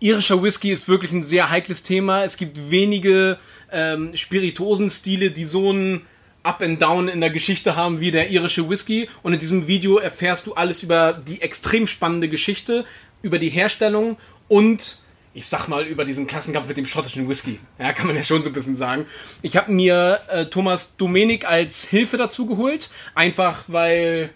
irischer Whisky ist wirklich ein sehr heikles Thema. Es gibt wenige ähm, Spirituosenstile, die so ein Up and Down in der Geschichte haben wie der irische Whisky. Und in diesem Video erfährst du alles über die extrem spannende Geschichte, über die Herstellung und ich sag mal, über diesen Klassenkampf mit dem schottischen Whisky. Ja, kann man ja schon so ein bisschen sagen. Ich habe mir äh, Thomas Domenik als Hilfe dazu geholt, einfach weil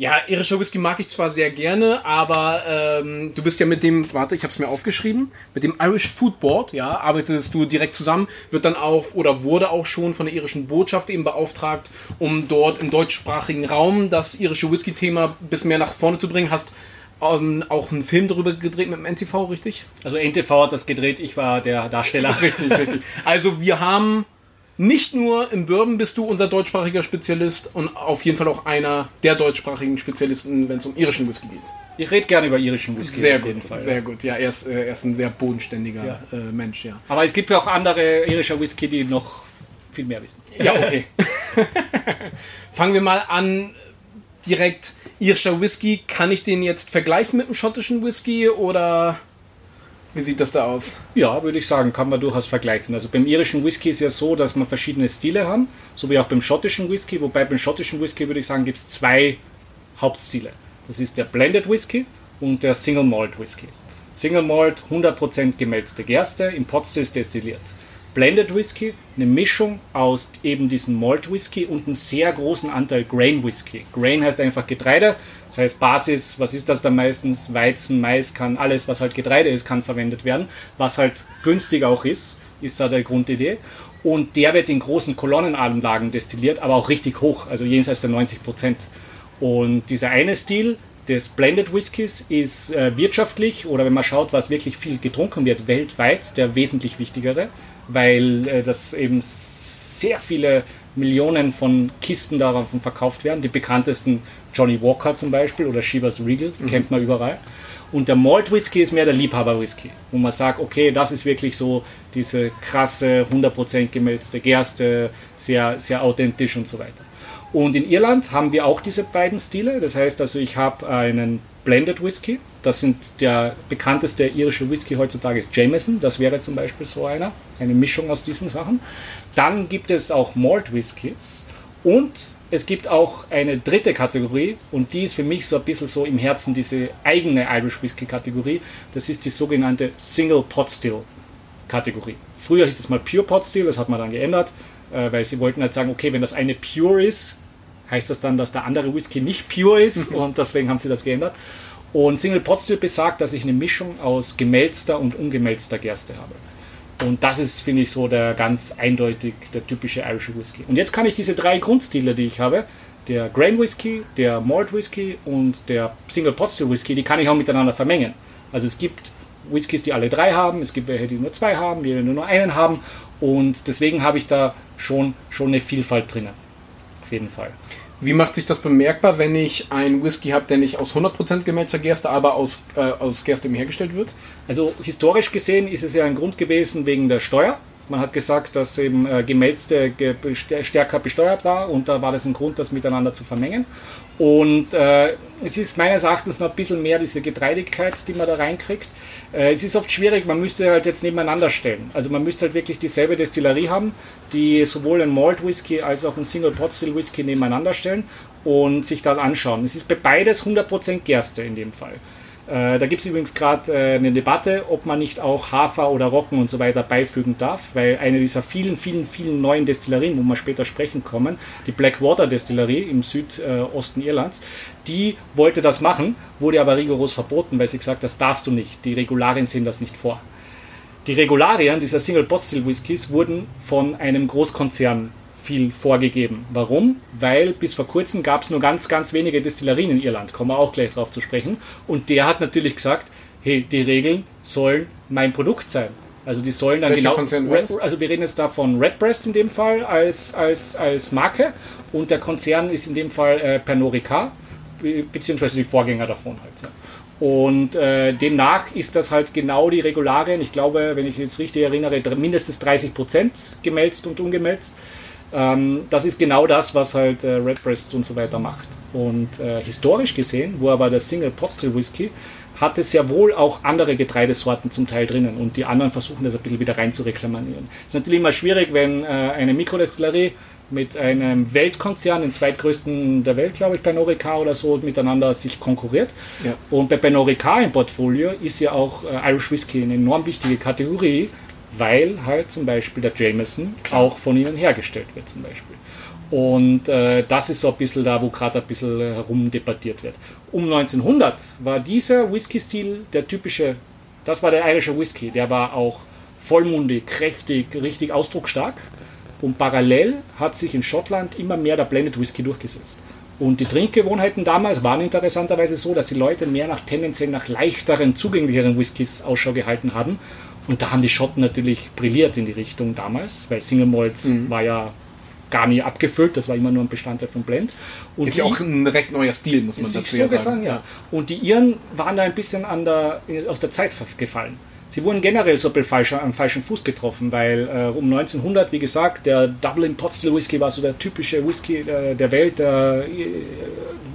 ja, irischer Whisky mag ich zwar sehr gerne, aber ähm, du bist ja mit dem, warte, ich habe es mir aufgeschrieben, mit dem Irish Food Board, ja, arbeitest du direkt zusammen, wird dann auch oder wurde auch schon von der irischen Botschaft eben beauftragt, um dort im deutschsprachigen Raum das irische Whisky-Thema bis mehr nach vorne zu bringen. Hast ähm, auch einen Film darüber gedreht mit dem NTV, richtig? Also NTV hat das gedreht, ich war der Darsteller. richtig, richtig. Also wir haben nicht nur im Bourbon bist du unser deutschsprachiger Spezialist und auf jeden Fall auch einer der deutschsprachigen Spezialisten, wenn es um irischen Whisky geht. Ich rede gerne über irischen Whisky. Sehr gut, Fall, sehr ja. gut. Ja, er ist, äh, er ist ein sehr bodenständiger ja. äh, Mensch, ja. Aber es gibt ja auch andere irischer Whisky, die noch viel mehr wissen. Ja, okay. Fangen wir mal an. Direkt irischer Whisky. Kann ich den jetzt vergleichen mit dem schottischen Whisky oder wie sieht das da aus? Ja, würde ich sagen, kann man durchaus vergleichen. Also beim irischen Whisky ist ja so, dass man verschiedene Stile haben, so wie auch beim schottischen Whisky, wobei beim schottischen Whisky würde ich sagen, gibt es zwei Hauptstile. Das ist der Blended Whisky und der Single Malt Whisky. Single Malt 100% gemälzte Gerste, im Potstill destilliert. Blended Whisky, eine Mischung aus eben diesem Malt Whisky und einem sehr großen Anteil Grain Whisky. Grain heißt einfach Getreide, das heißt Basis, was ist das da meistens? Weizen, Mais, kann alles, was halt Getreide ist, kann verwendet werden, was halt günstig auch ist, ist da der Grundidee. Und der wird in großen Kolonnenanlagen destilliert, aber auch richtig hoch, also jenseits der 90 Prozent. Und dieser eine Stil des Blended Whiskys ist äh, wirtschaftlich oder wenn man schaut, was wirklich viel getrunken wird weltweit, der wesentlich wichtigere weil äh, das eben sehr viele Millionen von Kisten davon verkauft werden. Die bekanntesten Johnny Walker zum Beispiel oder Shivas Regal, mhm. kennt man überall. Und der Malt Whisky ist mehr der Liebhaber Whisky, wo man sagt, okay, das ist wirklich so diese krasse 100% gemälzte Gerste, sehr, sehr authentisch und so weiter. Und in Irland haben wir auch diese beiden Stile. Das heißt also, ich habe einen Blended Whisky. Das sind der bekannteste irische Whisky heutzutage ist Jameson. Das wäre zum Beispiel so einer, eine Mischung aus diesen Sachen. Dann gibt es auch Malt Whiskys und es gibt auch eine dritte Kategorie und die ist für mich so ein bisschen so im Herzen diese eigene Irish Whisky Kategorie. Das ist die sogenannte Single Pot Still Kategorie. Früher hieß es mal Pure Pot Still, das hat man dann geändert, äh, weil sie wollten halt sagen, okay, wenn das eine Pure ist, heißt das dann, dass der andere Whisky nicht pure ist und deswegen haben sie das geändert. Und Single Pot Still besagt, dass ich eine Mischung aus gemälzter und ungemälzter Gerste habe. Und das ist, finde ich, so der ganz eindeutig der typische Irish Whisky. Und jetzt kann ich diese drei Grundstile, die ich habe, der Grain Whisky, der Malt Whisky und der Single Pot Still Whisky, die kann ich auch miteinander vermengen. Also es gibt Whiskys, die alle drei haben, es gibt welche, die nur zwei haben, die nur einen haben. Und deswegen habe ich da schon, schon eine Vielfalt drinnen. Auf jeden Fall. Wie macht sich das bemerkbar, wenn ich einen Whisky habe, der nicht aus 100% gemälzter Gerste, aber aus, äh, aus Gerste hergestellt wird? Also historisch gesehen ist es ja ein Grund gewesen wegen der Steuer. Man hat gesagt, dass eben äh, Gemälzte ge stärker besteuert war und da war das ein Grund, das miteinander zu vermengen. Und äh, es ist meines Erachtens noch ein bisschen mehr diese Getreidigkeit, die man da reinkriegt. Äh, es ist oft schwierig, man müsste halt jetzt nebeneinander stellen. Also man müsste halt wirklich dieselbe Destillerie haben, die sowohl ein Malt Whisky als auch ein Single Pot Still Whisky nebeneinander stellen und sich das anschauen. Es ist bei beides 100% Gerste in dem Fall. Äh, da gibt es übrigens gerade äh, eine Debatte, ob man nicht auch Hafer oder Roggen und so weiter beifügen darf, weil eine dieser vielen, vielen, vielen neuen Destillerien, wo wir später sprechen kommen, die Blackwater Destillerie im Südosten Irlands, die wollte das machen, wurde aber rigoros verboten, weil sie gesagt das darfst du nicht. Die Regularien sehen das nicht vor. Die Regularien dieser Single Pot Still Whiskys wurden von einem Großkonzern viel vorgegeben. Warum? Weil bis vor kurzem gab es nur ganz, ganz wenige Destillerien in Irland. Kommen wir auch gleich drauf zu sprechen. Und der hat natürlich gesagt, hey, die Regeln sollen mein Produkt sein. Also die sollen dann Welcher genau. Red, also wir reden jetzt da von Redbreast in dem Fall als, als, als Marke und der Konzern ist in dem Fall äh, Pernod Ricard, beziehungsweise die Vorgänger davon halt. Ja. Und äh, demnach ist das halt genau die Regularien. Ich glaube, wenn ich jetzt richtig erinnere, mindestens 30 Prozent gemälzt und ungemälzt. Ähm, das ist genau das, was halt äh, Redbreast und so weiter macht. Und äh, historisch gesehen, wo aber der Single Pot Still Whisky hat es ja wohl auch andere Getreidesorten zum Teil drinnen und die anderen versuchen das ein bisschen wieder rein zu reklamieren. Es ist natürlich immer schwierig, wenn äh, eine Mikrodestillerie mit einem Weltkonzern, den zweitgrößten der Welt, glaube ich, bei Norica oder so, miteinander sich konkurriert. Ja. Und bei, bei Norica im Portfolio ist ja auch äh, Irish Whiskey eine enorm wichtige Kategorie, weil halt zum Beispiel der Jameson Klar. auch von ihnen hergestellt wird zum Beispiel. Und äh, das ist so ein bisschen da, wo gerade ein bisschen herumdebattiert wird. Um 1900 war dieser Whisky-Stil der typische, das war der irische Whisky. Der war auch vollmundig, kräftig, richtig ausdrucksstark. Und parallel hat sich in Schottland immer mehr der Blended Whisky durchgesetzt. Und die Trinkgewohnheiten damals waren interessanterweise so, dass die Leute mehr nach tendenziell nach leichteren, zugänglicheren Whiskys Ausschau gehalten haben. Und da haben die Schotten natürlich brilliert in die Richtung damals, weil Single Malt mhm. war ja gar nie abgefüllt, das war immer nur ein Bestandteil von Blend. Und ist ja auch ein recht neuer Stil, muss man dazu so sagen. sagen. ja. Und die Iren waren da ein bisschen der, aus der Zeit gefallen. Sie wurden generell so ein falscher, am falschen Fuß getroffen, weil äh, um 1900, wie gesagt, der Dublin Pot Still Whisky war so der typische Whisky äh, der Welt, der äh,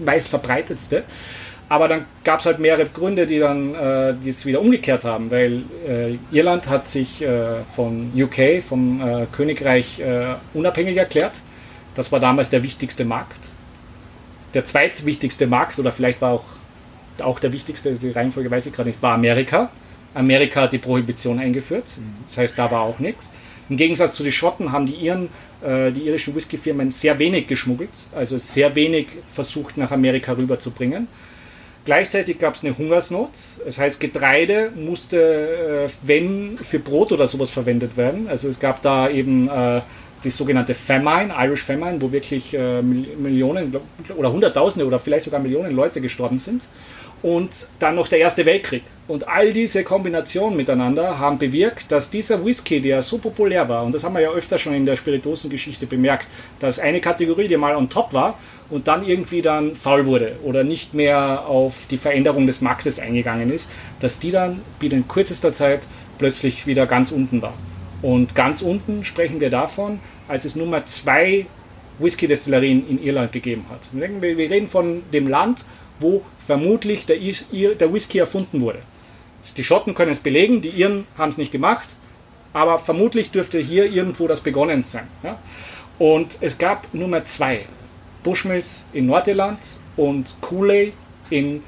meist verbreitetste. Aber dann gab es halt mehrere Gründe, die dann äh, es wieder umgekehrt haben, weil äh, Irland hat sich äh, von UK, vom äh, Königreich, äh, unabhängig erklärt. Das war damals der wichtigste Markt. Der zweitwichtigste Markt, oder vielleicht war auch, auch der wichtigste, die Reihenfolge weiß ich gerade nicht, war Amerika. Amerika hat die Prohibition eingeführt. Das heißt, da war auch nichts. Im Gegensatz zu den Schotten haben die Iren, äh, die irischen Whiskyfirmen sehr wenig geschmuggelt, also sehr wenig versucht nach Amerika rüberzubringen. Gleichzeitig gab es eine Hungersnot. Das heißt, Getreide musste, äh, wenn für Brot oder sowas verwendet werden. Also es gab da eben äh, die sogenannte Famine, Irish Famine, wo wirklich äh, Millionen oder Hunderttausende oder vielleicht sogar Millionen Leute gestorben sind und dann noch der Erste Weltkrieg. Und all diese Kombinationen miteinander haben bewirkt, dass dieser Whisky, der so populär war, und das haben wir ja öfter schon in der Spirituosengeschichte bemerkt, dass eine Kategorie, die mal on top war und dann irgendwie dann faul wurde oder nicht mehr auf die Veränderung des Marktes eingegangen ist, dass die dann binnen kürzester Zeit plötzlich wieder ganz unten war. Und ganz unten sprechen wir davon, als es Nummer zwei Whisky-Destillerien in Irland gegeben hat. Wir reden von dem Land, wo vermutlich der, der Whisky erfunden wurde. Die Schotten können es belegen, die Iren haben es nicht gemacht, aber vermutlich dürfte hier irgendwo das begonnen sein. Ja? Und es gab Nummer zwei, Bushmills in Nordirland und Cooley in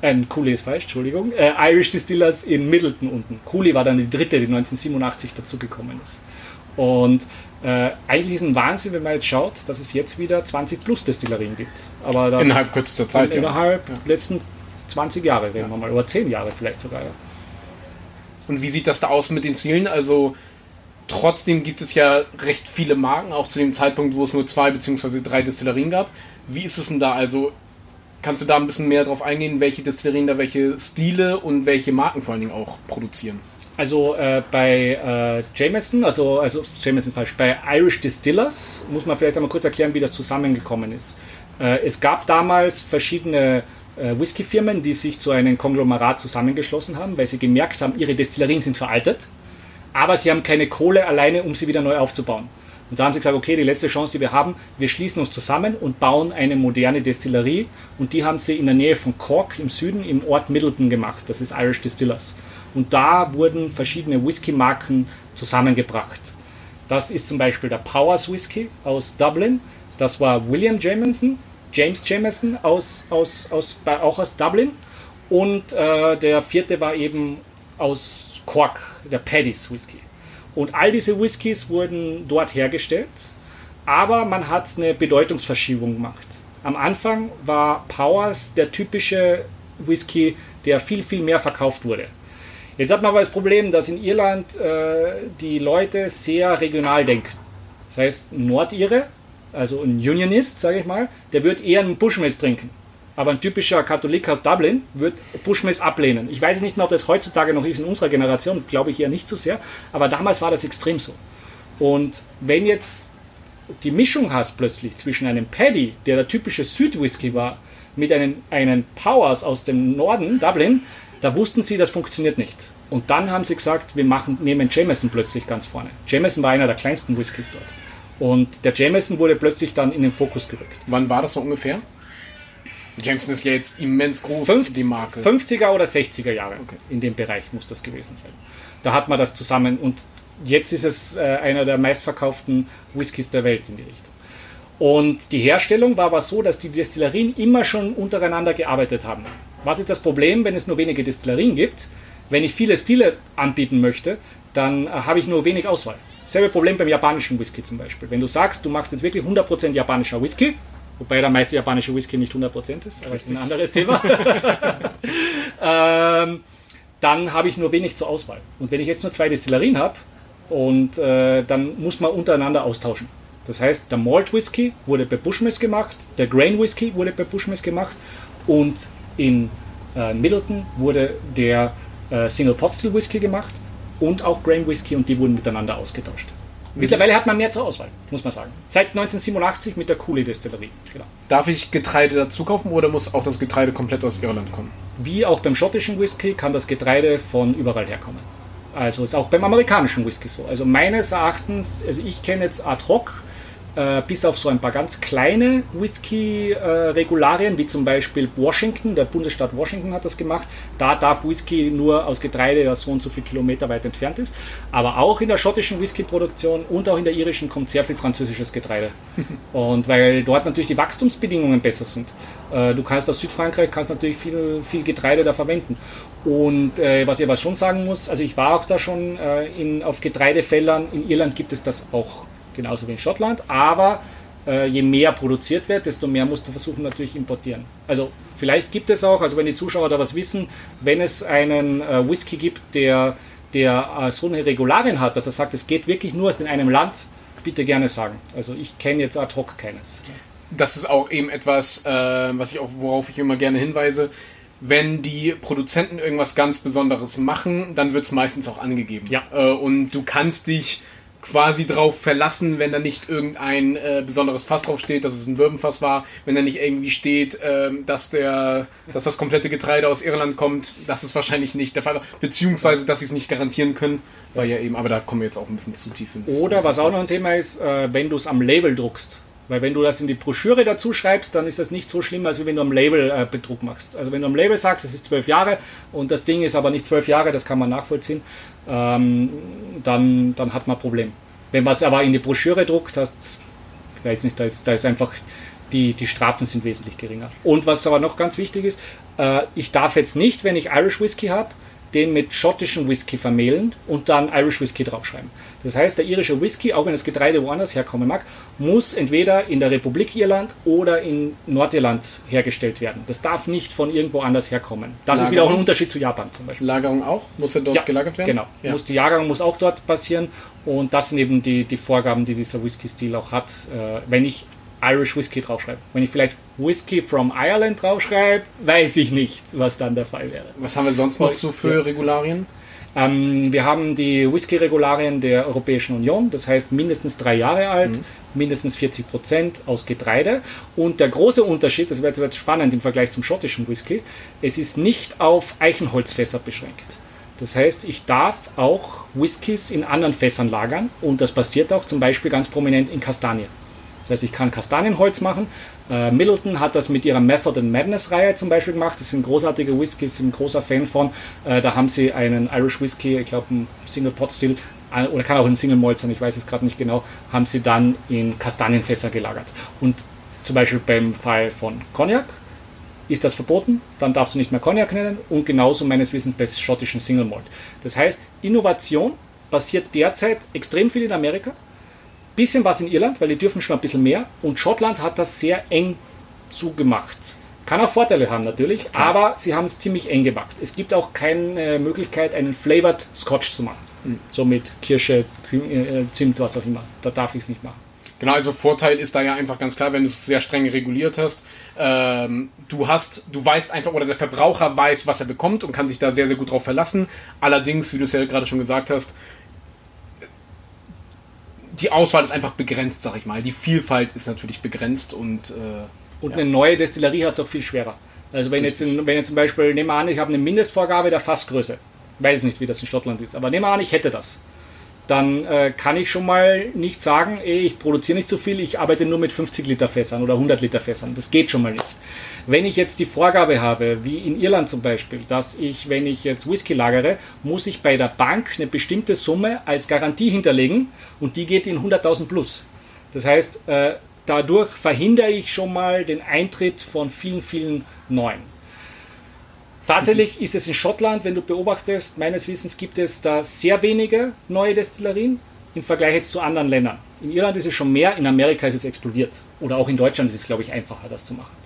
äh, Cooley ist falsch, Entschuldigung, äh, Irish Distillers in Middleton unten. Cooley war dann die dritte, die 1987 dazugekommen ist. Und äh, eigentlich ist ein Wahnsinn, wenn man jetzt schaut, dass es jetzt wieder 20 plus Destillerien gibt. Aber dann, innerhalb kürzester Zeit. In, innerhalb ja. letzten 20 Jahre reden ja. wir mal, oder 10 Jahre vielleicht sogar. Ja. Und wie sieht das da aus mit den Zielen? Also trotzdem gibt es ja recht viele Marken, auch zu dem Zeitpunkt, wo es nur zwei bzw. drei Destillerien gab. Wie ist es denn da? Also kannst du da ein bisschen mehr drauf eingehen, welche Destillerien da welche Stile und welche Marken vor allen Dingen auch produzieren? Also äh, bei äh, Jameson, also, also Jameson falsch, bei Irish Distillers muss man vielleicht einmal kurz erklären, wie das zusammengekommen ist. Äh, es gab damals verschiedene äh, Whiskyfirmen, die sich zu einem Konglomerat zusammengeschlossen haben, weil sie gemerkt haben, ihre Destillerien sind veraltet, aber sie haben keine Kohle alleine, um sie wieder neu aufzubauen. Und da haben sie gesagt, okay, die letzte Chance, die wir haben, wir schließen uns zusammen und bauen eine moderne Destillerie. Und die haben sie in der Nähe von Cork im Süden im Ort Middleton gemacht. Das ist Irish Distillers. Und da wurden verschiedene Whisky-Marken zusammengebracht. Das ist zum Beispiel der Powers Whisky aus Dublin. Das war William Jameson, James Jameson aus, aus, aus, auch aus Dublin. Und äh, der vierte war eben aus Cork, der Paddy's Whisky. Und all diese Whiskys wurden dort hergestellt, aber man hat eine Bedeutungsverschiebung gemacht. Am Anfang war Powers der typische Whisky, der viel, viel mehr verkauft wurde. Jetzt hat man aber das Problem, dass in Irland äh, die Leute sehr regional denken. Das heißt, ein Nordire, also ein Unionist, sage ich mal, der wird eher einen Bushmills trinken. Aber ein typischer Katholik aus Dublin wird Bushmills ablehnen. Ich weiß nicht mehr, ob das heutzutage noch ist in unserer Generation, glaube ich eher nicht so sehr, aber damals war das extrem so. Und wenn jetzt die Mischung hast plötzlich zwischen einem Paddy, der der typische Südwhisky war, mit einem, einem Powers aus dem Norden, Dublin, da wussten sie, das funktioniert nicht. Und dann haben sie gesagt, wir machen, nehmen Jameson plötzlich ganz vorne. Jameson war einer der kleinsten Whiskys dort. Und der Jameson wurde plötzlich dann in den Fokus gerückt. Wann war das so ungefähr? Jameson ist ja jetzt immens groß, 50, die Marke. 50er oder 60er Jahre. Okay. In dem Bereich muss das gewesen sein. Da hat man das zusammen und jetzt ist es äh, einer der meistverkauften Whiskys der Welt in die Richtung. Und die Herstellung war aber so, dass die Destillerien immer schon untereinander gearbeitet haben. Was ist das Problem, wenn es nur wenige Destillerien gibt? Wenn ich viele Stile anbieten möchte, dann äh, habe ich nur wenig Auswahl. Selbe Problem beim japanischen Whisky zum Beispiel. Wenn du sagst, du machst jetzt wirklich 100% japanischer Whisky, wobei der meiste japanische Whisky nicht 100% ist, aber das ist ein anderes Thema, ähm, dann habe ich nur wenig zur Auswahl. Und wenn ich jetzt nur zwei Destillerien habe, und äh, dann muss man untereinander austauschen. Das heißt, der Malt Whisky wurde bei Bushmills gemacht, der Grain Whisky wurde bei Bushmills gemacht und in äh, Middleton wurde der äh, Single Pot Still Whisky gemacht und auch Grain Whisky und die wurden miteinander ausgetauscht. Mittlerweile hat man mehr zur Auswahl, muss man sagen. Seit 1987 mit der Cooley Destillerie. Genau. Darf ich Getreide dazu kaufen oder muss auch das Getreide komplett aus Irland kommen? Wie auch beim schottischen Whisky kann das Getreide von überall herkommen. Also ist auch beim amerikanischen Whisky so. Also meines Erachtens, also ich kenne jetzt ad hoc äh, bis auf so ein paar ganz kleine Whisky-Regularien, wie zum Beispiel Washington, der Bundesstaat Washington hat das gemacht. Da darf Whisky nur aus Getreide, das so und so viele Kilometer weit entfernt ist. Aber auch in der schottischen Whisky-Produktion und auch in der irischen kommt sehr viel französisches Getreide. und weil dort natürlich die Wachstumsbedingungen besser sind. Äh, du kannst aus Südfrankreich kannst natürlich viel, viel Getreide da verwenden. Und äh, was ich aber schon sagen muss, also ich war auch da schon äh, in, auf Getreidefeldern. In Irland gibt es das auch genauso wie in Schottland, aber äh, je mehr produziert wird, desto mehr musst du versuchen natürlich importieren. Also vielleicht gibt es auch, also wenn die Zuschauer da was wissen, wenn es einen äh, Whisky gibt, der, der äh, so eine Regularien hat, dass er sagt, es geht wirklich nur aus in einem Land, bitte gerne sagen. Also ich kenne jetzt ad hoc keines. Das ist auch eben etwas, äh, was ich auch, worauf ich immer gerne hinweise wenn die Produzenten irgendwas ganz Besonderes machen, dann wird es meistens auch angegeben. Ja. Äh, und du kannst dich quasi drauf verlassen, wenn da nicht irgendein äh, besonderes Fass drauf steht, dass es ein Bourbonfass war, wenn da nicht irgendwie steht, äh, dass der, dass das komplette Getreide aus Irland kommt, das ist wahrscheinlich nicht der Fall, beziehungsweise dass sie es nicht garantieren können, weil ja eben, aber da kommen wir jetzt auch ein bisschen zu tief ins. Oder was auch noch ein Thema ist, äh, wenn du es am Label druckst. Weil wenn du das in die Broschüre dazu schreibst, dann ist das nicht so schlimm, als wenn du am Label äh, Betrug machst. Also wenn du am Label sagst, es ist zwölf Jahre und das Ding ist aber nicht zwölf Jahre, das kann man nachvollziehen, ähm, dann, dann hat man ein Problem. Wenn man es aber in die Broschüre druckt, hast, ich weiß nicht, da ist, da ist einfach, die, die Strafen sind wesentlich geringer. Und was aber noch ganz wichtig ist, äh, ich darf jetzt nicht, wenn ich Irish Whisky habe, den mit schottischen Whisky vermehlen und dann Irish Whisky draufschreiben. Das heißt, der irische Whisky, auch wenn das Getreide woanders herkommen mag, muss entweder in der Republik Irland oder in Nordirland hergestellt werden. Das darf nicht von irgendwo anders herkommen. Das Lagerung. ist wieder auch ein Unterschied zu Japan zum Beispiel. Lagerung auch? Muss er dort ja, gelagert werden? Genau. Ja. Muss, die Lagerung muss auch dort passieren und das sind eben die, die Vorgaben, die dieser Whisky-Stil auch hat. Äh, wenn ich Irish Whisky draufschreibe. Wenn ich vielleicht Whisky from Ireland draufschreibe, weiß ich nicht, was dann der Fall wäre. Was haben wir sonst noch so für Regularien? Ähm, wir haben die Whisky-Regularien der Europäischen Union, das heißt mindestens drei Jahre alt, mhm. mindestens 40 Prozent aus Getreide. Und der große Unterschied, das wird, wird spannend im Vergleich zum schottischen Whisky, es ist nicht auf Eichenholzfässer beschränkt. Das heißt, ich darf auch Whiskys in anderen Fässern lagern und das passiert auch zum Beispiel ganz prominent in Kastanien. Das heißt, ich kann Kastanienholz machen. Äh, Middleton hat das mit ihrer Method and Madness Reihe zum Beispiel gemacht. Das sind großartige Whiskys, sind ein großer Fan von. Äh, da haben sie einen Irish Whisky, ich glaube ein Single Pot Still, äh, oder kann auch ein Single Malt sein, ich weiß es gerade nicht genau, haben sie dann in Kastanienfässer gelagert. Und zum Beispiel beim Fall von Cognac ist das verboten, dann darfst du nicht mehr Cognac nennen und genauso meines Wissens bei schottischen Single Malt. Das heißt, Innovation passiert derzeit extrem viel in Amerika bisschen was in Irland, weil die dürfen schon ein bisschen mehr. Und Schottland hat das sehr eng zugemacht. Kann auch Vorteile haben natürlich, Klar. aber sie haben es ziemlich eng gemacht. Es gibt auch keine Möglichkeit, einen Flavored Scotch zu machen. Mhm. So mit Kirsche, äh, Zimt, was auch immer. Da darf ich es nicht machen. Genau, also Vorteil ist da ja einfach ganz klar, wenn du es sehr streng reguliert hast. Ähm, du hast, du weißt einfach, oder der Verbraucher weiß, was er bekommt und kann sich da sehr, sehr gut drauf verlassen. Allerdings, wie du es ja gerade schon gesagt hast, die Auswahl ist einfach begrenzt, sag ich mal. Die Vielfalt ist natürlich begrenzt und. Äh, und ja. eine neue Destillerie hat es auch viel schwerer. Also wenn jetzt, wenn jetzt zum Beispiel, nehmen wir an, ich habe eine Mindestvorgabe der Fassgröße. Weiß nicht, wie das in Schottland ist, aber nehmen wir an, ich hätte das. Dann äh, kann ich schon mal nicht sagen, ey, ich produziere nicht so viel, ich arbeite nur mit 50 Liter Fässern oder 100 Liter Fässern. Das geht schon mal nicht. Wenn ich jetzt die Vorgabe habe, wie in Irland zum Beispiel, dass ich, wenn ich jetzt Whisky lagere, muss ich bei der Bank eine bestimmte Summe als Garantie hinterlegen und die geht in 100.000 plus. Das heißt, äh, dadurch verhindere ich schon mal den Eintritt von vielen, vielen neuen. Tatsächlich ist es in Schottland, wenn du beobachtest, meines Wissens gibt es da sehr wenige neue Destillerien im Vergleich jetzt zu anderen Ländern. In Irland ist es schon mehr, in Amerika ist es explodiert. Oder auch in Deutschland ist es, glaube ich, einfacher, das zu machen.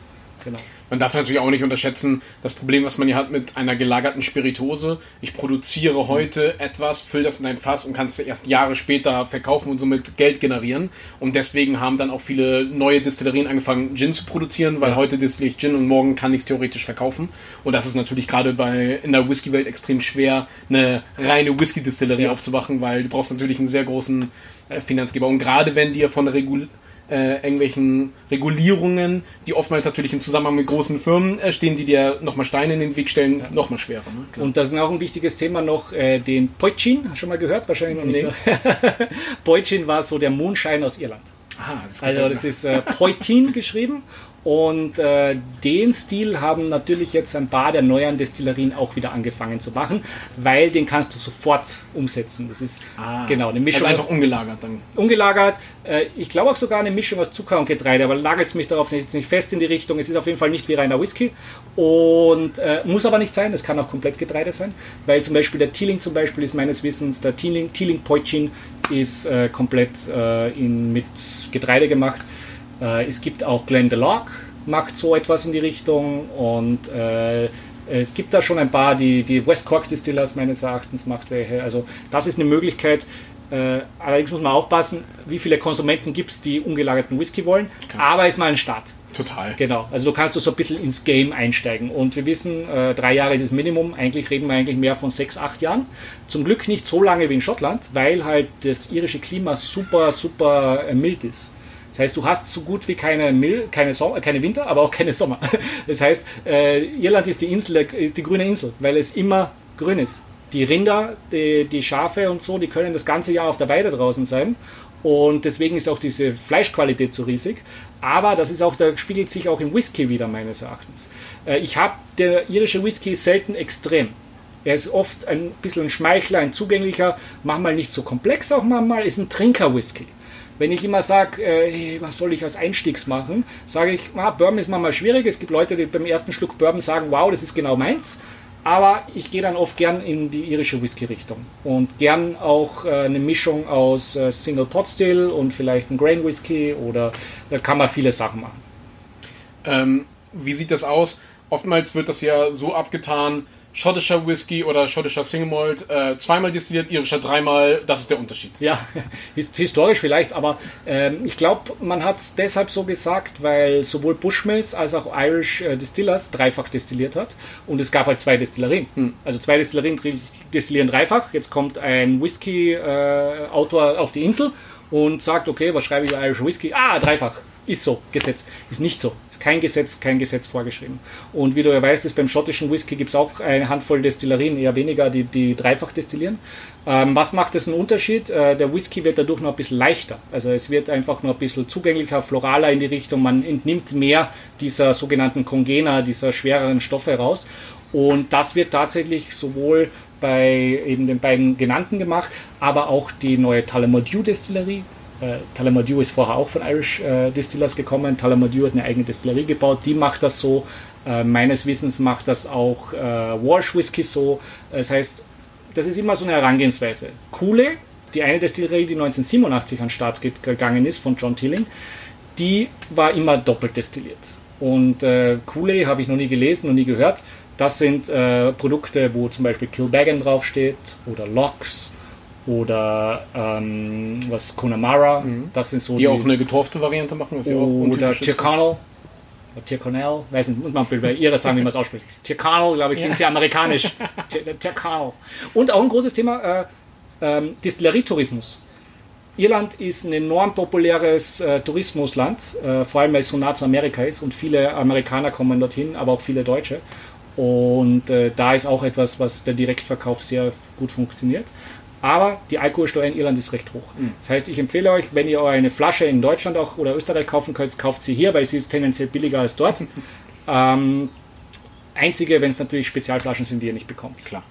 Genau. Man darf natürlich auch nicht unterschätzen, das Problem, was man hier hat mit einer gelagerten Spirituose. Ich produziere heute etwas, fülle das in ein Fass und kann es erst Jahre später verkaufen und somit Geld generieren. Und deswegen haben dann auch viele neue Destillerien angefangen, Gin zu produzieren, weil ja. heute destilliere ich Gin und morgen kann ich es theoretisch verkaufen. Und das ist natürlich gerade bei in der Whisky-Welt extrem schwer, eine reine Whisky-Distillerie ja. aufzumachen, weil du brauchst natürlich einen sehr großen äh, Finanzgeber. Und gerade wenn dir von Regul äh, irgendwelchen Regulierungen, die oftmals natürlich im Zusammenhang mit großen Firmen äh, stehen, die dir nochmal Steine in den Weg stellen, ja. nochmal schwerer. Ne? Und das ist auch ein wichtiges Thema noch, äh, den Poitchin, schon mal gehört? Wahrscheinlich noch nicht. Nee. Poitchin war so der Mondschein aus Irland. Ah, das also das ist äh, Poitin geschrieben und äh, den Stil haben natürlich jetzt ein paar der neuen Destillerien auch wieder angefangen zu machen, weil den kannst du sofort umsetzen. Das ist ah, genau eine Mischung. Also einfach ungelagert dann. Ungelagert. Äh, ich glaube auch sogar eine Mischung aus Zucker und Getreide, aber lagert es mich darauf jetzt nicht fest in die Richtung. Es ist auf jeden Fall nicht wie reiner Whisky und äh, muss aber nicht sein. Es kann auch komplett Getreide sein, weil zum Beispiel der Teeling zum Beispiel ist meines Wissens der Teeling, Teeling Poichin ist äh, komplett äh, in, mit Getreide gemacht. Äh, es gibt auch Glenn DeLocke, macht so etwas in die Richtung und äh, es gibt da schon ein paar, die, die West Cork Distillers meines Erachtens macht welche. Also das ist eine Möglichkeit. Äh, allerdings muss man aufpassen, wie viele Konsumenten gibt es, die ungelagerten Whisky wollen. Okay. Aber ist mal ein Start. Total. Genau. Also du kannst du so ein bisschen ins Game einsteigen. Und wir wissen, äh, drei Jahre ist das Minimum. Eigentlich reden wir eigentlich mehr von sechs, acht Jahren. Zum Glück nicht so lange wie in Schottland, weil halt das irische Klima super, super äh, mild ist. Das heißt, du hast so gut wie keine, Mil keine, Sommer, keine Winter, aber auch keine Sommer. Das heißt, äh, Irland ist die Insel, ist die grüne Insel, weil es immer grün ist. Die Rinder, die, die Schafe und so, die können das ganze Jahr auf der Weide draußen sein. Und deswegen ist auch diese Fleischqualität so riesig. Aber das ist auch, da spiegelt sich auch im Whisky wieder, meines Erachtens. Äh, ich habe, der irische Whisky ist selten extrem. Er ist oft ein bisschen ein Schmeichler, ein zugänglicher, manchmal nicht so komplex, auch manchmal ist ein Trinker-Whisky. Wenn ich immer sage, äh, was soll ich als Einstiegs machen, sage ich, ah, Bourbon ist manchmal schwierig. Es gibt Leute, die beim ersten Schluck Bourbon sagen, wow, das ist genau meins. Aber ich gehe dann oft gern in die irische Whisky-Richtung und gern auch äh, eine Mischung aus äh, Single Pot Still und vielleicht ein Grain Whisky oder da kann man viele Sachen machen. Ähm, wie sieht das aus? Oftmals wird das ja so abgetan, schottischer Whisky oder schottischer Single Malt äh, zweimal destilliert, irischer dreimal, das ist der Unterschied. Ja, historisch vielleicht, aber ähm, ich glaube, man hat es deshalb so gesagt, weil sowohl Bushmills als auch Irish äh, Distillers dreifach destilliert hat und es gab halt zwei Destillerien. Hm. Also zwei Destillerien destillieren dreifach. Jetzt kommt ein Whisky-Autor äh, auf die Insel und sagt, okay, was schreibe ich Irish Whisky? Ah, dreifach. Ist so, Gesetz. Ist nicht so. Ist kein Gesetz, kein Gesetz vorgeschrieben. Und wie du ja weißt, ist beim schottischen Whisky gibt es auch eine Handvoll Destillerien, eher weniger, die, die dreifach destillieren. Ähm, was macht das einen Unterschied? Äh, der Whisky wird dadurch noch ein bisschen leichter. Also es wird einfach nur ein bisschen zugänglicher, floraler in die Richtung. Man entnimmt mehr dieser sogenannten Congena, dieser schwereren Stoffe raus. Und das wird tatsächlich sowohl bei eben den beiden genannten gemacht, aber auch die neue Tullamore Destillerie äh, Tullamore ist vorher auch von Irish äh, Distillers gekommen. Tullamore hat eine eigene Destillerie gebaut. Die macht das so. Äh, meines Wissens macht das auch äh, Walsh Whisky so. Das heißt, das ist immer so eine Herangehensweise. Coole, die eine Destillerie, die 1987 an den Start gegangen ist, von John Tilling, die war immer doppelt destilliert. Und äh, Cooley habe ich noch nie gelesen, noch nie gehört. Das sind äh, Produkte, wo zum Beispiel Kilbeggan draufsteht oder Locks oder ähm, was Connemara, mhm. das sind so die, die, auch eine getorfte Variante machen, was ja auch oder Tyrconnell, Tyrconnell, weiß nicht, muss man bei ihrer sagen, wie man es ausspricht. Tyrconnell, glaube ich, klingt ja. sehr amerikanisch. Tyrconnell. Und auch ein großes Thema, äh, ähm, Distillerietourismus. Irland ist ein enorm populäres äh, Tourismusland, äh, vor allem weil es so nah zu Amerika ist und viele Amerikaner kommen dorthin, aber auch viele Deutsche. Und äh, da ist auch etwas, was der Direktverkauf sehr gut funktioniert. Aber die Alkoholsteuer in Irland ist recht hoch. Mhm. Das heißt, ich empfehle euch, wenn ihr eine Flasche in Deutschland auch oder Österreich kaufen könnt, kauft sie hier, weil sie ist tendenziell billiger als dort. Ähm, einzige, wenn es natürlich Spezialflaschen sind, die ihr nicht bekommt. Klar.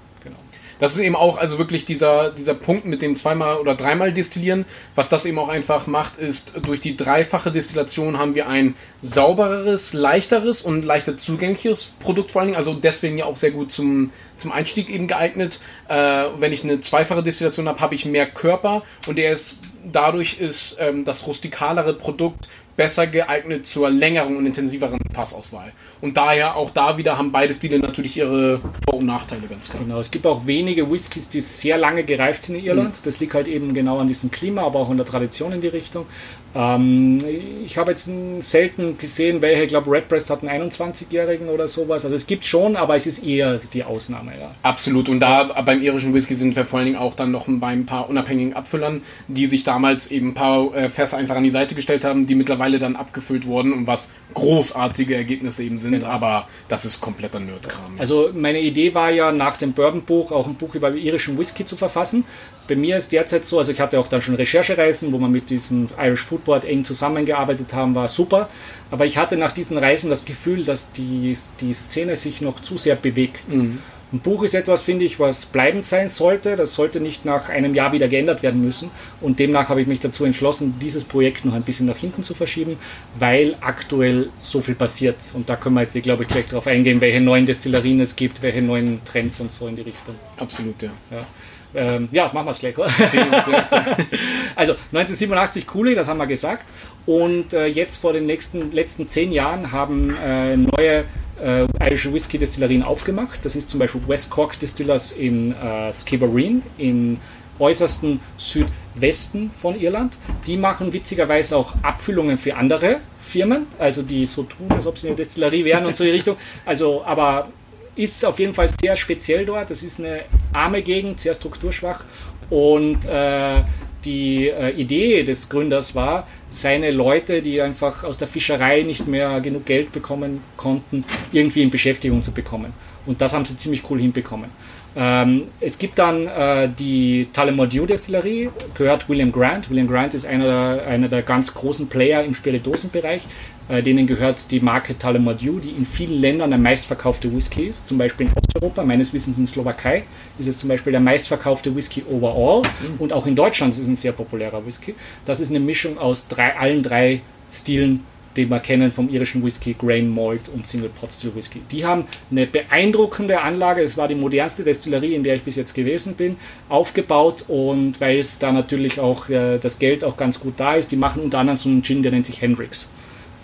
Das ist eben auch also wirklich dieser, dieser Punkt mit dem zweimal oder dreimal Destillieren. Was das eben auch einfach macht, ist, durch die dreifache Destillation haben wir ein saubereres, leichteres und leichter zugängliches Produkt vor allen Dingen. Also deswegen ja auch sehr gut zum, zum Einstieg eben geeignet. Äh, wenn ich eine zweifache Destillation habe, habe ich mehr Körper und der ist dadurch ist ähm, das rustikalere Produkt besser geeignet zur längeren und intensiveren Fassauswahl. Und daher auch da wieder haben beide Stile natürlich ihre Vor- und Nachteile, ganz klar. Genau, es gibt auch wenige Whiskys, die sehr lange gereift sind in Irland. Mhm. Das liegt halt eben genau an diesem Klima, aber auch an der Tradition in die Richtung. Ähm, ich habe jetzt selten gesehen, welche, ich glaube, Redbreast hat einen 21-Jährigen oder sowas. Also es gibt schon, aber es ist eher die Ausnahme, ja. Absolut. Und da beim irischen Whisky sind wir vor allen Dingen auch dann noch bei ein paar unabhängigen Abfüllern, die sich damals eben ein paar äh, Fässer einfach an die Seite gestellt haben, die mittlerweile dann abgefüllt wurden und was großartige Ergebnisse eben sind. Genau. Aber das ist kompletter Nerdkram. Ja. Also meine Idee war ja nach dem Bourbon-Buch auch ein Buch über irischen Whisky zu verfassen. Bei mir ist derzeit so, also ich hatte auch dann schon Recherchereisen, wo wir mit diesem Irish Food Board eng zusammengearbeitet haben, war super. Aber ich hatte nach diesen Reisen das Gefühl, dass die, die Szene sich noch zu sehr bewegt. Mhm. Ein Buch ist etwas, finde ich, was bleibend sein sollte. Das sollte nicht nach einem Jahr wieder geändert werden müssen. Und demnach habe ich mich dazu entschlossen, dieses Projekt noch ein bisschen nach hinten zu verschieben, weil aktuell so viel passiert. Und da können wir jetzt, glaube ich, gleich darauf eingehen, welche neuen Destillerien es gibt, welche neuen Trends und so in die Richtung. Absolut, ja. ja. Ähm, ja, machen wir es gleich. also 1987 Cooley, das haben wir gesagt. Und äh, jetzt vor den nächsten, letzten zehn Jahren haben äh, neue äh, irische Whisky-Destillerien aufgemacht. Das ist zum Beispiel West Cork Distillers in äh, Skibbereen im äußersten Südwesten von Irland. Die machen witzigerweise auch Abfüllungen für andere Firmen, also die so tun, als ob sie eine Destillerie wären und so in die Richtung. Also, aber ist auf jeden Fall sehr speziell dort. Das ist eine arme Gegend, sehr strukturschwach. Und äh, die äh, Idee des Gründers war, seine Leute, die einfach aus der Fischerei nicht mehr genug Geld bekommen konnten, irgendwie in Beschäftigung zu bekommen. Und das haben sie ziemlich cool hinbekommen. Ähm, es gibt dann äh, die Tullamore Destillerie, gehört William Grant. William Grant ist einer der, einer der ganz großen Player im Spiritosenbereich. Äh, denen gehört die Marke Tullamore die in vielen Ländern der meistverkaufte Whisky ist. Zum Beispiel in Osteuropa, meines Wissens in Slowakei, ist es zum Beispiel der meistverkaufte Whisky overall. Mhm. Und auch in Deutschland ist es ein sehr populärer Whisky. Das ist eine Mischung aus drei, allen drei Stilen den wir kennen vom irischen Whisky, Grain Malt und Single Pot Still Whisky. Die haben eine beeindruckende Anlage, es war die modernste Destillerie, in der ich bis jetzt gewesen bin, aufgebaut und weil es da natürlich auch äh, das Geld auch ganz gut da ist, die machen unter anderem so einen Gin, der nennt sich Hendrix.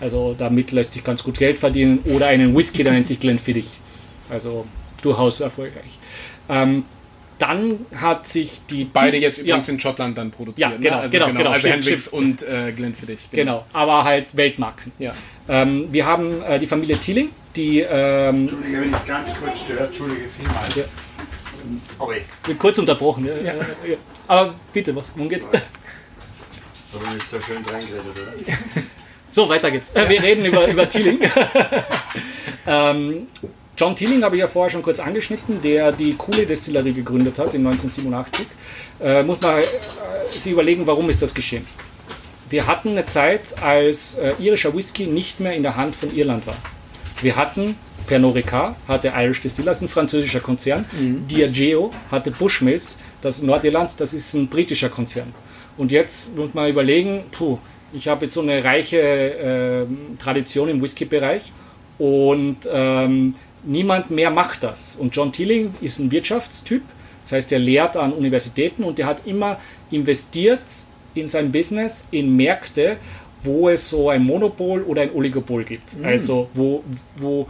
Also damit lässt sich ganz gut Geld verdienen oder einen Whisky, der nennt sich Glenfiddich. Also durchaus erfolgreich. Ähm, dann hat sich die. Beide jetzt übrigens ja. in Schottland dann produziert. Ja, genau, ne? also genau, genau, genau. Also Hendrix und äh, Glenfiddich. Genau. genau. aber halt Weltmarken. Ja. Ähm, wir haben äh, die Familie Thieling, die. Ähm, Entschuldige, wenn ich ganz kurz störe, Entschuldige vielmals. Ja. Aber ich bin kurz unterbrochen. Ja. ja. Aber bitte, was? Worum geht's? Aber du bist so schön reingeredet, oder? so, weiter geht's. Äh, wir reden über, über Thieling. ähm, John Tilling habe ich ja vorher schon kurz angeschnitten, der die Coole Destillerie gegründet hat in 1987. Äh, muss man äh, sich überlegen, warum ist das geschehen. Wir hatten eine Zeit, als äh, irischer Whisky nicht mehr in der Hand von Irland war. Wir hatten Pernod Ricard, hatte Irish Distillers, ein französischer Konzern. Mhm. Diageo hatte Bushmills, das Nordirland, das ist ein britischer Konzern. Und jetzt muss man überlegen, puh, ich habe jetzt so eine reiche äh, Tradition im Whisky-Bereich und ähm, niemand mehr macht das. Und John Tilling ist ein Wirtschaftstyp, das heißt, er lehrt an Universitäten und er hat immer investiert in sein Business in Märkte, wo es so ein Monopol oder ein Oligopol gibt. Mhm. Also, wo, wo,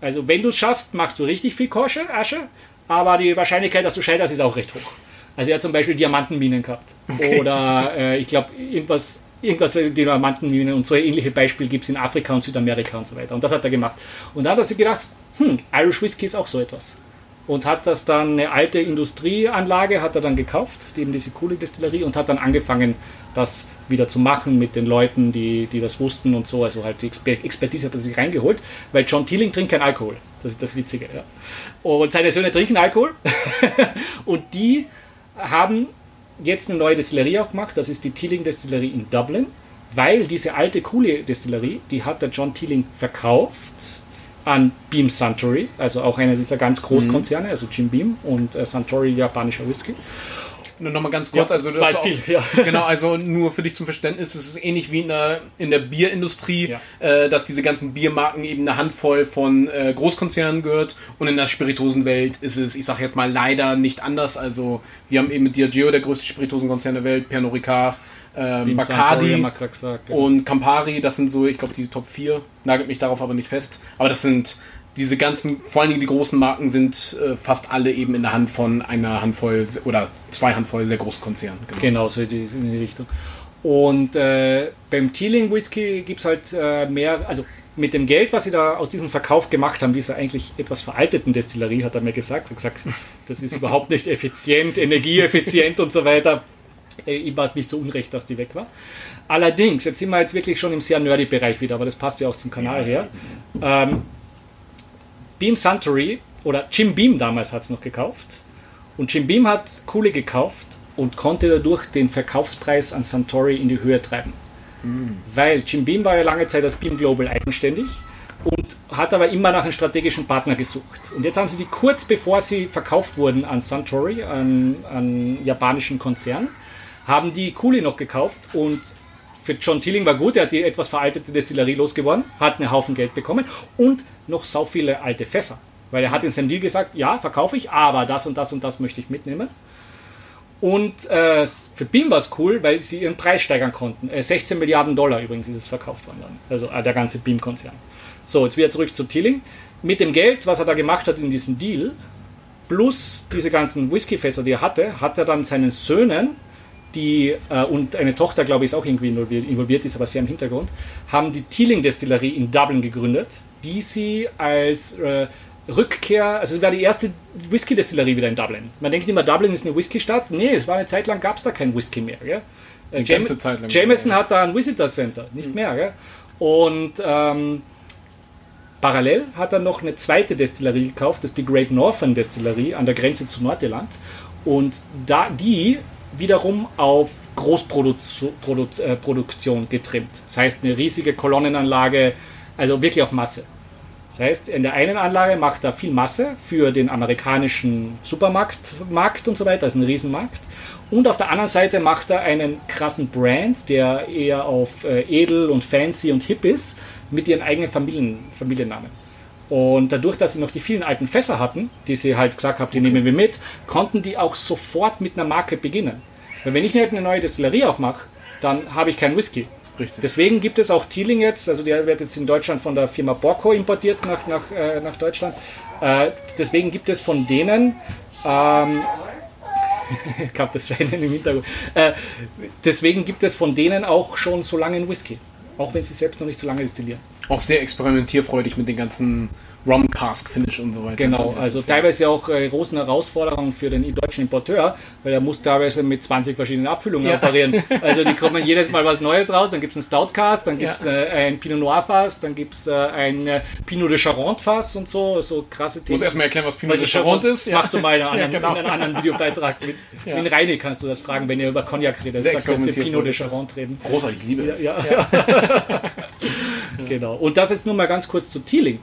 also wenn du es schaffst, machst du richtig viel Kosche, Asche, aber die Wahrscheinlichkeit, dass du scheiterst, ist auch recht hoch. Also er hat zum Beispiel Diamantenminen gehabt. Okay. Oder äh, ich glaube, irgendwas irgendwas wie Diamantenminen und so ähnliche Beispiele gibt es in Afrika und Südamerika und so weiter. Und das hat er gemacht. Und dann hat er sich gedacht, hm, Irish Whisky ist auch so etwas. Und hat das dann, eine alte Industrieanlage hat er dann gekauft, eben diese Cooley-Destillerie, und hat dann angefangen, das wieder zu machen mit den Leuten, die, die das wussten und so. Also halt die Expertise hat er sich reingeholt, weil John Teeling trinkt kein Alkohol. Das ist das Witzige. Ja. Und seine Söhne trinken Alkohol. und die haben jetzt eine neue Destillerie auch gemacht, das ist die Teeling Destillerie in Dublin, weil diese alte coole Destillerie, die hat der John Teeling verkauft an Beam Suntory, also auch einer dieser ganz Großkonzerne, also Jim Beam und äh, Suntory japanischer Whisky. Nur noch mal ganz kurz, Ja, also das war viel, ja. genau, also nur für dich zum Verständnis, es ist ähnlich wie in der, in der Bierindustrie, Ja. äh, dass diese ganzen Biermarken eben eine Handvoll von äh, Großkonzernen gehört und in der Spiritosenwelt ist es, ich sag jetzt mal leider nicht anders. Also wir haben eben mit Diageo der größte Spiritosenkonzern der Welt, Pernod Ricard, Suntory, Bacardi gesagt. genau. und Campari, das sind so, ich glaube, die Top 4, nagelt mich darauf aber nicht fest, aber das sind diese ganzen, vor allen Dingen die großen Marken sind äh, fast alle eben in der Hand von einer Handvoll oder zwei Handvoll sehr großen Konzernen. Genau. Genau, so in die, in die Richtung. Und äh, beim Teeling Whisky gibt es halt äh, mehr, also mit dem Geld, was sie da aus diesem Verkauf gemacht haben, dieser eigentlich etwas veralteten Destillerie, hat er mir gesagt. Er hat gesagt, das ist überhaupt nicht effizient, energieeffizient und so weiter. Äh, Ihm war es nicht so unrecht, dass die weg war. Allerdings, jetzt sind wir jetzt wirklich schon im sehr nerdy Bereich wieder, aber das passt ja auch zum Kanal her. Ähm, Beam Suntory oder Jim Beam damals hat es noch gekauft. Und Jim Beam hat Kohle gekauft und konnte dadurch den Verkaufspreis an Suntory in die Höhe treiben. Weil Jim Beam war ja lange Zeit als Beam Global eigenständig und hat aber immer nach einem strategischen Partner gesucht. Und jetzt haben sie sie kurz bevor sie verkauft wurden an Suntory, an, an japanischen Konzern, haben die Kuli noch gekauft und für John Tilling war gut, er hat die etwas veraltete Destillerie losgeworden, hat einen Haufen Geld bekommen und noch so viele alte Fässer. Weil er hat in seinem Deal gesagt, ja, verkaufe ich, aber das und das und das möchte ich mitnehmen. Und äh, für Beam war es cool, weil sie ihren Preis steigern konnten. Äh, 16 Milliarden Dollar übrigens ist es verkauft worden dann. Also äh, der ganze Beam-Konzern. So, jetzt wieder zurück zu Tilling. Mit dem Geld, was er da gemacht hat in diesem Deal, plus diese ganzen Whiskyfässer, die er hatte, hat er dann seinen Söhnen, die äh, und eine Tochter, glaube ich, ist auch irgendwie involviert, involviert, ist aber sehr im Hintergrund, haben die Teeling-Destillerie in Dublin gegründet, die sie als äh, Rückkehr, also es war die erste Whisky-Destillerie wieder in Dublin. Man denkt immer, Dublin ist eine Whisky-Stadt. Nee, es war eine Zeit lang, gab es da kein Whisky mehr. Gell? Äh, lang. Jameson hat da ein Visitor Center, nicht mehr. Gell? Und ähm, parallel hat er noch eine zweite Destillerie gekauft, das ist die Great Northern Destillerie an der Grenze zu Nordirland. Und da die wiederum auf Großproduktion Produ äh, getrimmt. Das heißt, eine riesige Kolonnenanlage, also wirklich auf Masse. Das heißt, in der einen Anlage macht er viel Masse für den amerikanischen Supermarkt Markt und so weiter, das ist ein Riesenmarkt. Und auf der anderen Seite macht er einen krassen Brand, der eher auf äh, edel und fancy und hip ist, mit ihren eigenen Familien, Familiennamen. Und dadurch, dass sie noch die vielen alten Fässer hatten, die sie halt gesagt haben, die nehmen wir mit, konnten die auch sofort mit einer Marke beginnen. Weil wenn ich nicht eine neue Destillerie aufmache, dann habe ich keinen Whisky. Richtig. Deswegen gibt es auch Teeling jetzt, also der wird jetzt in Deutschland von der Firma Borco importiert nach, nach, äh, nach Deutschland. Äh, deswegen gibt es von denen, ähm, das scheint im Hintergrund, äh, deswegen gibt es von denen auch schon so lange einen Whisky. Auch wenn sie selbst noch nicht so lange destillieren. Auch sehr experimentierfreudig mit den ganzen Rum Cask Finish und so weiter. Genau, also ist ja- teilweise auch äh, großen Herausforderungen für den deutschen Importeur, weil er muss teilweise mit 20 verschiedenen Abfüllungen Ja. operieren. Also die kommen jedes Mal was Neues raus, dann gibt es ein Stoutcast, dann gibt es Ja. äh, ein Pinot Noir Fass, dann gibt es äh, ein äh, Pinot de Charente Fass und so, so krasse Ich Themen. muss erstmal erklären, was Pinot de Charente ist. Ja. Machst du mal in einem, genau. in einem anderen Videobeitrag. Mit, Ja. mit Reini kannst du das fragen, wenn ihr über Cognac redet. Sehr Da könnt ihr Pinot de. Charente reden. Großartig, ich liebe es. Ja, Genau. Und das jetzt nur mal ganz kurz zu Teeling.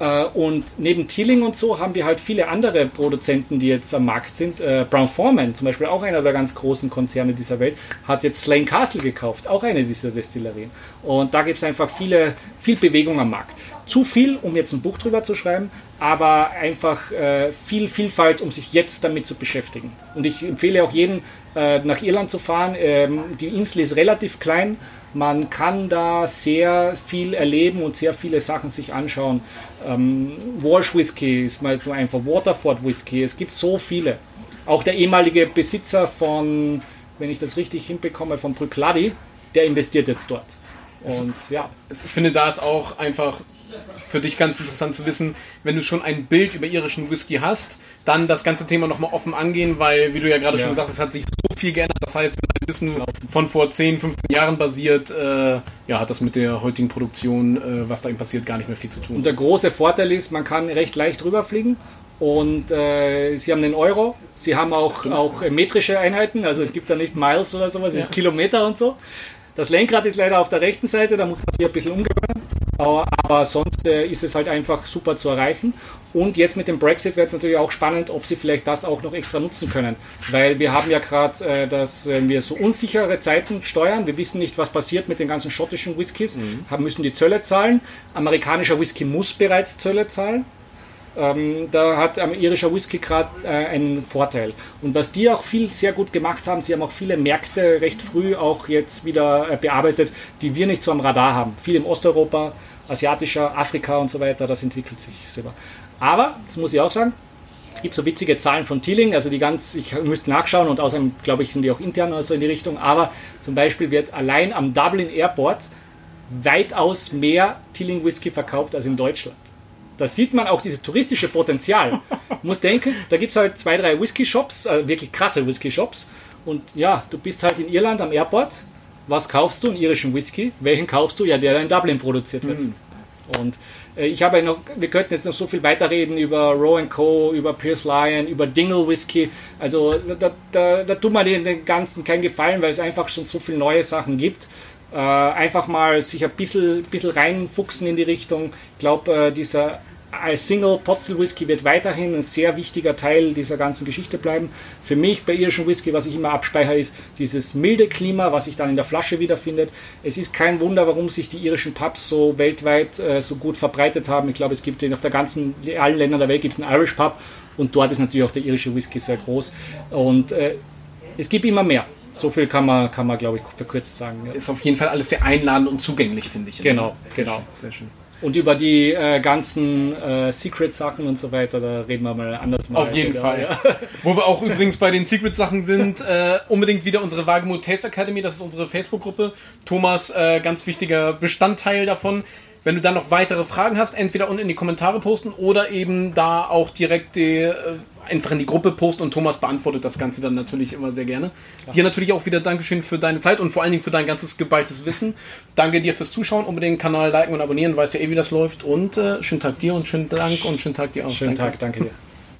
Äh, Und neben Teeling und so haben wir halt viele andere Produzenten, die jetzt am Markt sind. Äh, Brown Forman, zum Beispiel auch einer der ganz großen Konzerne dieser Welt, hat jetzt Slane Castle gekauft, auch eine dieser Destillerien. Und da gibt es einfach viele, viel Bewegung am Markt. Zu viel, um jetzt ein Buch drüber zu schreiben, aber einfach äh, viel Vielfalt, um sich jetzt damit zu beschäftigen. Und ich empfehle auch jedem, nach Irland zu fahren. Ähm, die Insel ist relativ klein. Man kann da sehr viel erleben und sehr viele Sachen sich anschauen. Ähm, Walsh Whisky ist mal so einfach, Waterford Whisky, es gibt so viele. Auch der ehemalige Besitzer von, wenn ich das richtig hinbekomme, von Brückladi, der investiert jetzt dort. Und ja, Ich finde, da ist auch einfach für dich ganz interessant zu wissen, wenn du schon ein Bild über irischen Whisky hast, dann das ganze Thema nochmal offen angehen, weil, wie du ja gerade Ja. schon gesagt hast, es hat sich so viel geändert. Das heißt, wenn dein Wissen von vor 10, 15 Jahren basiert, äh, ja, hat das mit der heutigen Produktion, äh, was da eben passiert, gar nicht mehr viel zu tun. Und der große Vorteil ist, man kann recht leicht rüberfliegen. Und äh, sie haben den Euro, sie haben auch, auch metrische Einheiten, also es gibt da nicht Miles oder sowas, es ist Kilometer und so. Das Lenkrad ist leider auf der rechten Seite, da muss man sich ein bisschen umgewöhnen. aber sonst äh, ist es halt einfach super zu erreichen. Und jetzt mit dem Brexit wird natürlich auch spannend, ob sie vielleicht das auch noch extra nutzen können. Weil wir haben ja gerade, äh, dass äh, wir so unsichere Zeiten steuern. Wir wissen nicht, was passiert mit den ganzen schottischen Whiskys. Mhm. Haben, müssen die Zölle zahlen. Amerikanischer Whisky muss bereits Zölle zahlen. Ähm, da hat ähm, irischer Whisky gerade äh, einen Vorteil. Und was die auch viel sehr gut gemacht haben, sie haben auch viele Märkte recht früh auch jetzt wieder äh, bearbeitet, die wir nicht so am Radar haben. Viel im Osteuropa, asiatischer, Afrika und so weiter, das entwickelt sich selber. Aber, das muss ich auch sagen, es gibt so witzige Zahlen von Teeling, also die ganz, ich müsste nachschauen und außerdem glaube ich, sind die auch intern oder in die Richtung, aber zum Beispiel wird allein am Dublin Airport weitaus mehr Teeling Whisky verkauft als in Deutschland. Da sieht man auch dieses touristische Potenzial. Muss denken, da gibt es halt zwei, drei Whisky-Shops, äh, wirklich krasse Whisky-Shops. Und ja, du bist halt in Irland am Airport. Was kaufst du? Einen irischen Whisky. Welchen kaufst du? Ja, der in Dublin produziert wird. Mhm. Und äh, ich habe noch, wir könnten jetzt noch so viel weiterreden über Row Co., über Pierce Lion, über Dingle Whisky. Also da, da, da tut man den, den Ganzen keinen Gefallen, weil es einfach schon so viele neue Sachen gibt. Äh, einfach mal sich ein bisschen, bisschen reinfuchsen in die Richtung. Ich glaube, äh, dieser Single Potstill Whisky wird weiterhin ein sehr wichtiger Teil dieser ganzen Geschichte bleiben. Für mich bei irischen Whisky, was ich immer abspeichere, ist dieses milde Klima, was sich dann in der Flasche wiederfindet. Es ist kein Wunder, warum sich die irischen Pubs so weltweit äh, so gut verbreitet haben. Ich glaube, es gibt in auf der ganzen, in allen Ländern der Welt gibt es einen Irish Pub und dort ist natürlich auch der irische Whisky sehr groß. Und äh, es gibt immer mehr. So viel kann man, kann man glaube ich, verkürzt sagen. Ja. Ist auf jeden Fall alles sehr einladend und zugänglich, finde ich. Genau, genau. Sehr schön. Und über die äh, ganzen äh, Secret-Sachen und so weiter, da reden wir mal anders mal. Auf jeden Fall. Ja. Wo wir auch übrigens bei den Secret-Sachen sind, äh, unbedingt wieder unsere Wagemut Taste Academy, das ist unsere Facebook-Gruppe. Thomas, äh, ganz wichtiger Bestandteil davon. Wenn du dann noch weitere Fragen hast, entweder unten in die Kommentare posten oder eben da auch direkt die, äh, einfach in die Gruppe posten und Thomas beantwortet das Ganze dann natürlich immer sehr gerne. Klar. Dir natürlich auch wieder Dankeschön für deine Zeit und vor allen Dingen für dein ganzes geballtes Wissen. Danke dir fürs Zuschauen. Unbedingt den Kanal liken und abonnieren, weißt ja eh, wie das läuft. Und äh, schönen Tag dir und schönen Dank und schönen Tag dir auch. Schönen danke. Tag, danke dir.